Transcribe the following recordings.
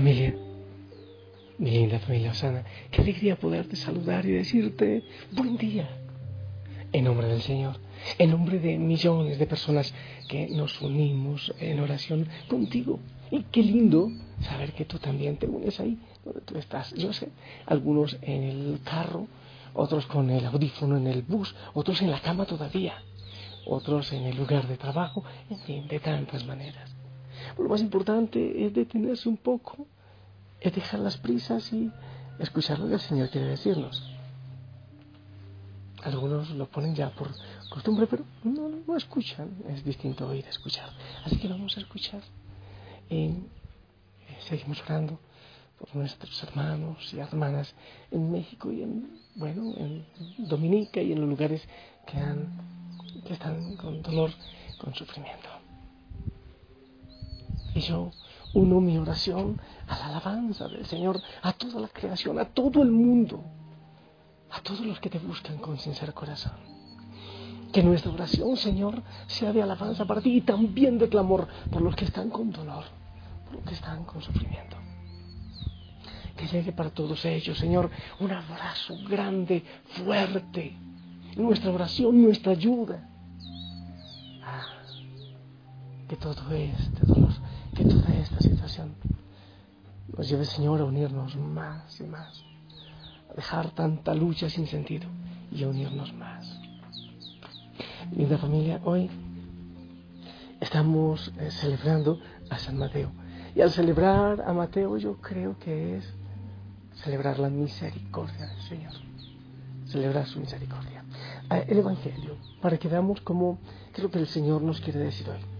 Familia, mi linda familia Osana, qué alegría poderte saludar y decirte buen día. En nombre del Señor, en nombre de millones de personas que nos unimos en oración contigo. Y qué lindo saber que tú también te unes ahí donde tú estás. Yo sé, algunos en el carro, otros con el audífono en el bus, otros en la cama todavía, otros en el lugar de trabajo, en fin, de tantas maneras. Lo más importante es detenerse un poco, es dejar las prisas y escuchar lo que el Señor quiere decirnos. Algunos lo ponen ya por costumbre, pero no, no escuchan. Es distinto oír escuchar. Así que vamos a escuchar. Eh, seguimos orando por nuestros hermanos y hermanas en México y en, bueno, en Dominica y en los lugares que, han, que están con dolor, con sufrimiento. Y yo uno mi oración a la alabanza del Señor, a toda la creación, a todo el mundo, a todos los que te buscan con sincero corazón. Que nuestra oración, Señor, sea de alabanza para ti y también de clamor por los que están con dolor, por los que están con sufrimiento. Que llegue para todos ellos, Señor, un abrazo grande, fuerte. Nuestra oración, nuestra ayuda. Ah, que todo este dolor que toda esta situación nos lleve, Señor, a unirnos más y más, a dejar tanta lucha sin sentido y a unirnos más. Linda familia, hoy estamos eh, celebrando a San Mateo. Y al celebrar a Mateo yo creo que es celebrar la misericordia del Señor, celebrar su misericordia. Eh, el Evangelio, para que veamos cómo, qué es lo que el Señor nos quiere decir hoy.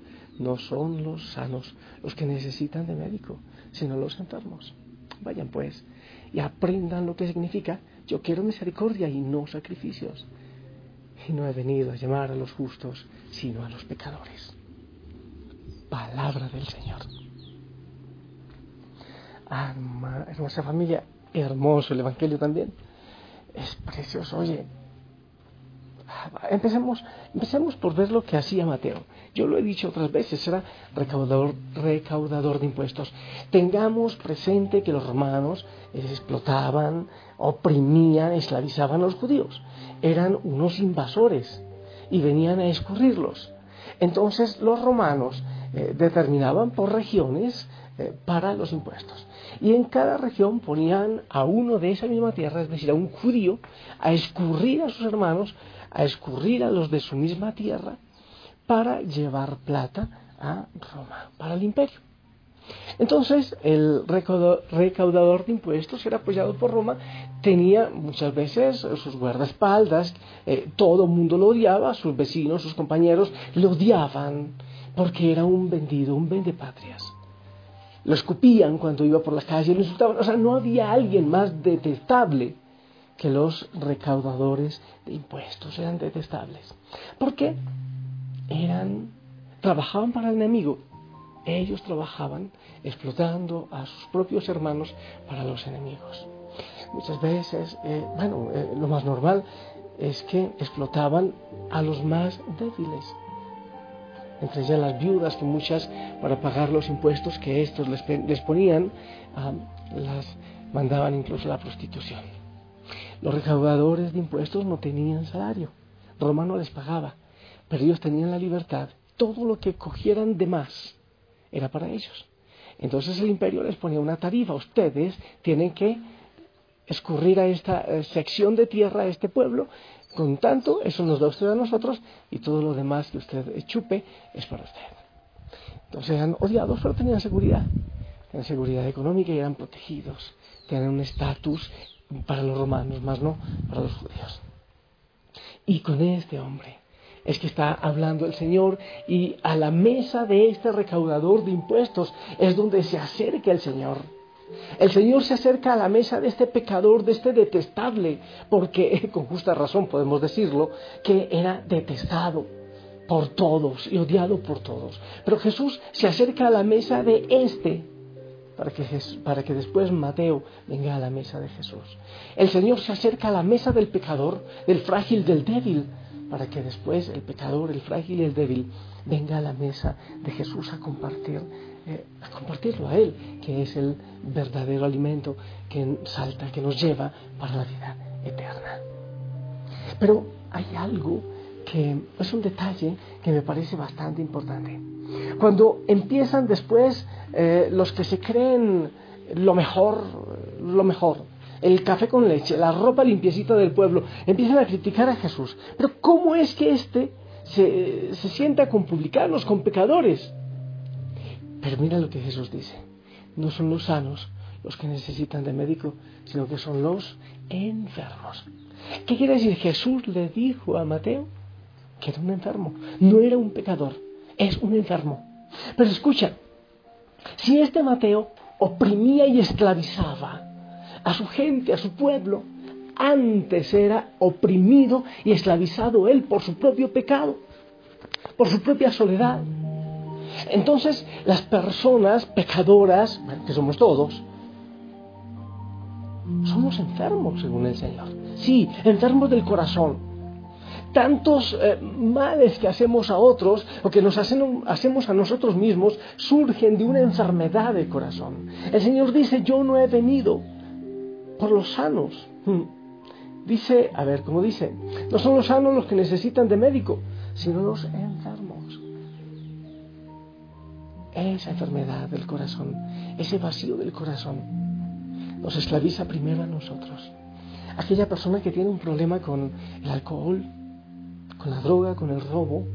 no son los sanos los que necesitan de médico, sino los enfermos. Vayan pues y aprendan lo que significa yo quiero misericordia y no sacrificios. Y no he venido a llamar a los justos, sino a los pecadores. Palabra del Señor. Hermosa familia, hermoso el Evangelio también. Es precioso. Oye, Empecemos, empecemos por ver lo que hacía Mateo. Yo lo he dicho otras veces, era recaudador, recaudador de impuestos. Tengamos presente que los romanos explotaban, oprimían, esclavizaban a los judíos. Eran unos invasores y venían a escurrirlos. Entonces los romanos eh, determinaban por regiones eh, para los impuestos. Y en cada región ponían a uno de esa misma tierra, es decir, a un judío, a escurrir a sus hermanos a escurrir a los de su misma tierra para llevar plata a Roma, para el imperio. Entonces, el recaudador de impuestos era apoyado por Roma, tenía muchas veces sus guardaespaldas, eh, todo el mundo lo odiaba, sus vecinos, sus compañeros lo odiaban, porque era un vendido, un vendepatrias. Lo escupían cuando iba por la calle, lo insultaban, o sea, no había alguien más detestable que los recaudadores de impuestos eran detestables. Porque eran, trabajaban para el enemigo. Ellos trabajaban explotando a sus propios hermanos para los enemigos. Muchas veces, eh, bueno, eh, lo más normal es que explotaban a los más débiles. Entre ellas las viudas que muchas, para pagar los impuestos que estos les, ponían, ah, las mandaban incluso a la prostitución. Los recaudadores de impuestos no tenían salario. Roma no les pagaba, pero ellos tenían la libertad. Todo lo que cogieran de más era para ellos. Entonces el imperio les ponía una tarifa. Ustedes tienen que escurrir a esta eh, sección de tierra, a este pueblo, con tanto, eso nos da usted a nosotros y todo lo demás que usted chupe es para usted. Entonces eran odiados, pero tenían seguridad. Tenían seguridad económica y eran protegidos. Tenían un estatus para los romanos, más no para los judíos. Y con este hombre es que está hablando el Señor y a la mesa de este recaudador de impuestos es donde se acerca el Señor. El Señor se acerca a la mesa de este pecador, de este detestable, porque con justa razón podemos decirlo, que era detestado por todos y odiado por todos. Pero Jesús se acerca a la mesa de este para que, para que después Mateo venga a la mesa de Jesús. El Señor se acerca a la mesa del pecador, del frágil, del débil, para que después el pecador, el frágil y el débil venga a la mesa de Jesús a compartir, eh, a compartirlo a Él, que es el verdadero alimento que salta, que nos lleva para la vida eterna. Pero hay algo que es un detalle que me parece bastante importante. Cuando empiezan después eh, los que se creen lo mejor, lo mejor, el café con leche, la ropa limpiecita del pueblo, empiezan a criticar a Jesús. Pero ¿cómo es que éste se, se sienta con publicanos, con pecadores? Pero mira lo que Jesús dice. No son los sanos los que necesitan de médico, sino que son los enfermos. ¿Qué quiere decir? Jesús le dijo a Mateo que era un enfermo, no era un pecador, es un enfermo. Pero escucha, si este Mateo oprimía y esclavizaba a su gente, a su pueblo, antes era oprimido y esclavizado él por su propio pecado, por su propia soledad. Entonces, las personas pecadoras, que somos todos, somos enfermos, según el Señor. Sí, enfermos del corazón tantos eh, males que hacemos a otros o que nos hacemos a nosotros mismos surgen de una enfermedad de corazón. El Señor dice, yo no he venido por los sanos. Hmm. Dice, a ver, ¿cómo dice? No son los sanos los que necesitan de médico, sino los enfermos. Esa enfermedad del corazón, ese vacío del corazón, nos esclaviza primero a nosotros. Aquella persona que tiene un problema con el alcohol, con la droga, con el robo,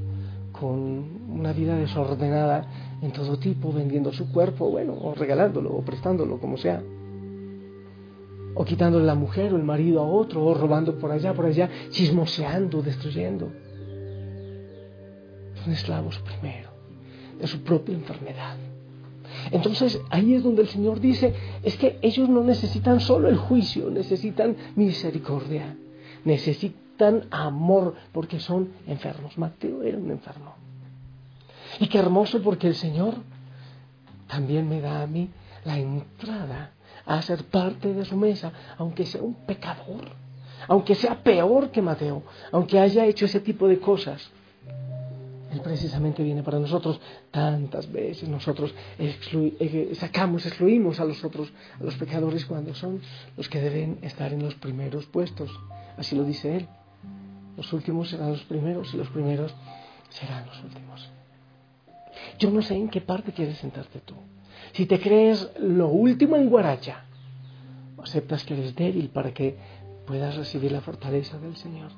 con una vida desordenada en todo tipo, vendiendo su cuerpo, bueno, o regalándolo, o prestándolo, como sea. O quitándole la mujer o el marido a otro, o robando por allá, por allá, chismoseando, destruyendo. Son esclavos primero de su propia enfermedad. Entonces ahí es donde el Señor dice, es que ellos no necesitan solo el juicio, necesitan misericordia, necesitan tan amor porque son enfermos. Mateo era un enfermo. Y qué hermoso porque el Señor también me da a mí la entrada a ser parte de su mesa, aunque sea un pecador, aunque sea peor que Mateo, aunque haya hecho ese tipo de cosas. Él precisamente viene para nosotros. Tantas veces nosotros eh, sacamos, excluimos a los otros, a los pecadores, cuando son los que deben estar en los primeros puestos. Así lo dice Él. Los últimos serán los primeros y los primeros serán los últimos. Yo no sé en qué parte quieres sentarte tú. Si te crees lo último en Guaracha, aceptas que eres débil para que puedas recibir la fortaleza del Señor.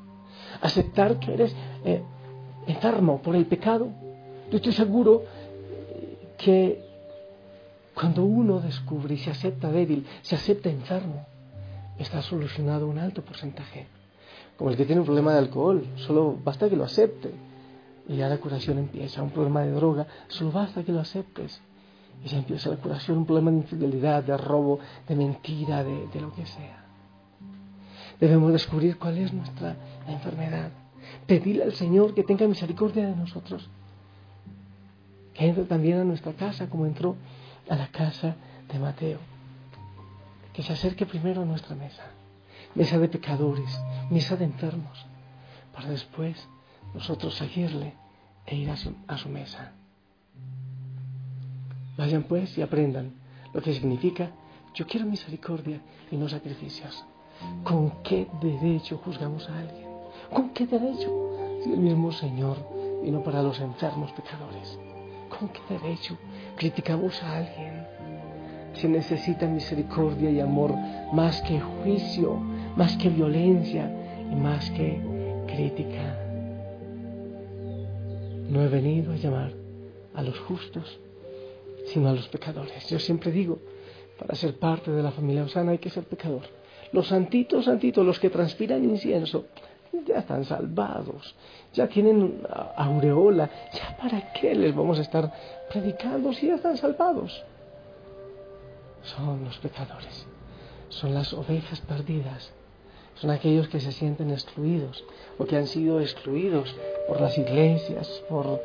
Aceptar que eres eh, enfermo por el pecado. Yo estoy seguro que cuando uno descubre y se acepta débil, se acepta enfermo, está solucionado un alto porcentaje como el que tiene un problema de alcohol, solo basta que lo acepte y ya la curación empieza. Un problema de droga, solo basta que lo aceptes y ya empieza la curación. Un problema de infidelidad, de robo, de mentira, de, lo que sea. Debemos descubrir cuál es nuestra enfermedad. Pedirle al Señor que tenga misericordia de nosotros. Que entre también a nuestra casa como entró a la casa de Mateo. Que se acerque primero a nuestra mesa. Mesa de pecadores, mesa de enfermos. Para después nosotros seguirle e ir a su, a su mesa. Vayan pues y aprendan lo que significa yo quiero misericordia y no sacrificios. ¿Con qué derecho juzgamos a alguien? ¿Con qué derecho? El mismo Señor vino para los enfermos pecadores. ¿Con qué derecho criticamos a alguien? Si necesita misericordia y amor más que juicio, más que violencia y más que crítica. No he venido a llamar a los justos, sino a los pecadores. Yo siempre digo, para ser parte de la familia Osana hay que ser pecador. Los santitos, santitos, los que transpiran incienso, ya están salvados, ya tienen aureola, ya para qué les vamos a estar predicando si ya están salvados. Son los pecadores, son las ovejas perdidas, son aquellos que se sienten excluidos o que han sido excluidos por las iglesias, por,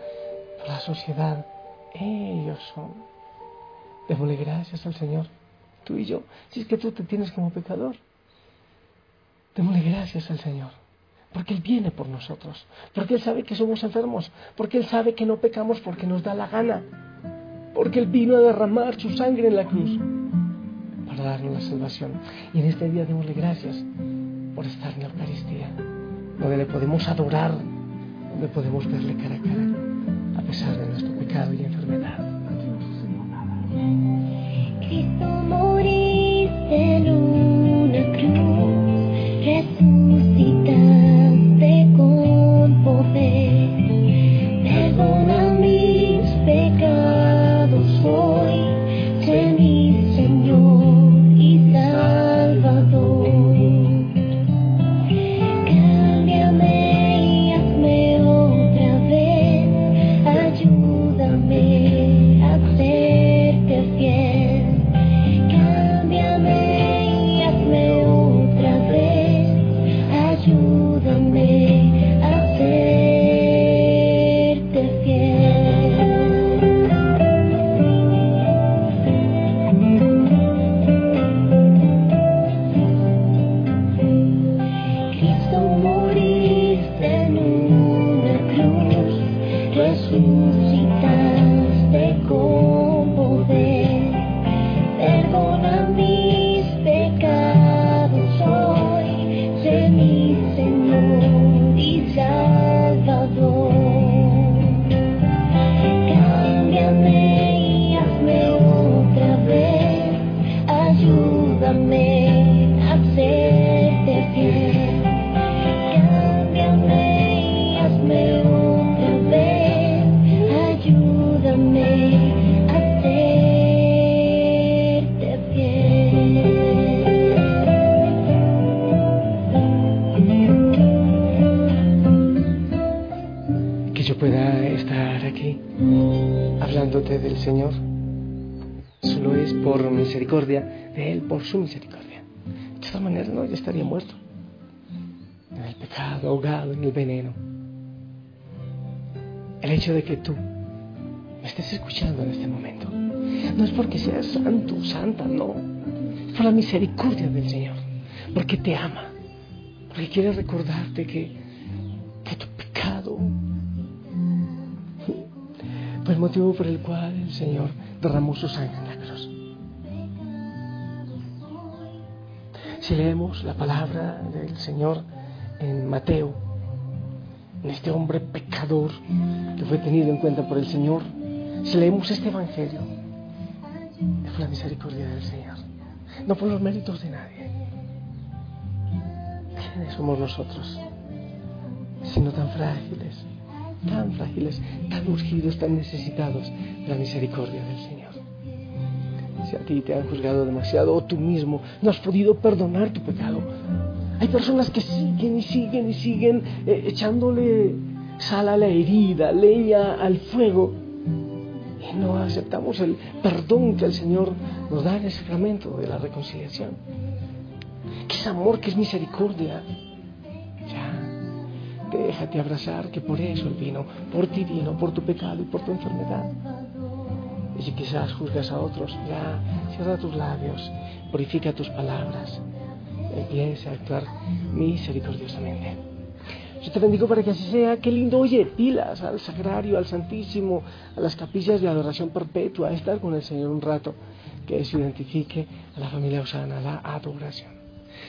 la sociedad. Ellos son. Démosle gracias al Señor, tú y yo, si es que tú te tienes como pecador. Démosle gracias al Señor, porque Él viene por nosotros, porque Él sabe que somos enfermos, porque Él sabe que no pecamos porque nos da la gana, porque Él vino a derramar su sangre en la cruz para darnos la salvación. Y en este día démosle gracias por estar en la Eucaristía, donde le podemos adorar, donde podemos verle cara a cara, a pesar de nuestro pecado y enfermedad. Cristo ayúdame a serte fiel. Cámbiame hazme otra vez, ayúdame a serte fiel. Que yo pueda estar aquí hablándote del Señor. Solo es por misericordia de Él, por su misericordia. De esta manera no, ya estaría muerto. En el pecado, ahogado en el veneno. El hecho de que tú me estés escuchando en este momento no es porque seas santo, santa, no. Es por la misericordia del Señor. Porque te ama. Porque quiere recordarte que, que tu pecado fue el motivo por el cual el Señor derramó su sangre Si leemos la palabra del Señor en Mateo, en este hombre pecador que fue tenido en cuenta por el Señor, si leemos este Evangelio, es por la misericordia del Señor, no por los méritos de nadie. ¿Quiénes somos nosotros? Sino tan frágiles, tan frágiles, tan urgidos, tan necesitados de la misericordia del Señor. A ti te han juzgado demasiado o tú mismo no has podido perdonar tu pecado, hay personas que siguen y siguen y siguen eh, echándole sal a la herida, leña al fuego y no aceptamos el perdón que el Señor nos da en el sacramento de la reconciliación. que es amor, que es misericordia. Ya, déjate abrazar, que por eso Él vino, por ti vino, por tu pecado y por tu enfermedad. Y si quizás juzgas a otros, ya, cierra tus labios, purifica tus palabras, empieza a actuar misericordiosamente. Yo te bendigo para que así sea. Qué lindo, oye, pilas al sagrario, al santísimo, a las capillas de adoración perpetua, a estar con el Señor un rato, que se identifique a la familia Osana, la adoración.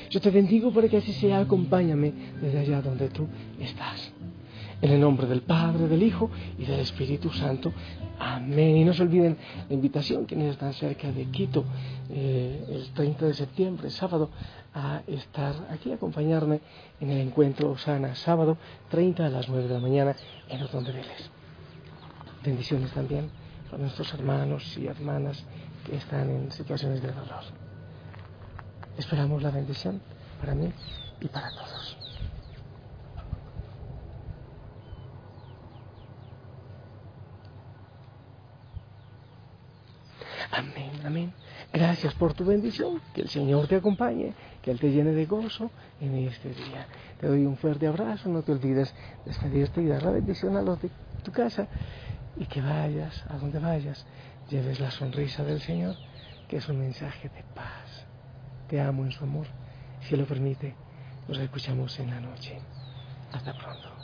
Yo te bendigo para que así sea. Acompáñame desde allá donde tú estás. En el nombre del Padre, del Hijo y del Espíritu Santo. Amén. Y no se olviden la invitación, quienes están cerca de Quito, eh, el 30 de septiembre, sábado, a estar aquí, a acompañarme en el encuentro Osana, sábado, 30 a las 9 de la mañana, en Orden de Vélez. Bendiciones también para nuestros hermanos y hermanas que están en situaciones de dolor. Esperamos la bendición para mí y para todos. Amén, amén. Gracias por tu bendición. Que el Señor te acompañe, que Él te llene de gozo en este día. Te doy un fuerte abrazo. No te olvides despedirte y dar la bendición a los de tu casa. Y que vayas, a donde vayas, lleves la sonrisa del Señor, que es un mensaje de paz. Te amo en su amor. Si lo permite, nos escuchamos en la noche. Hasta pronto.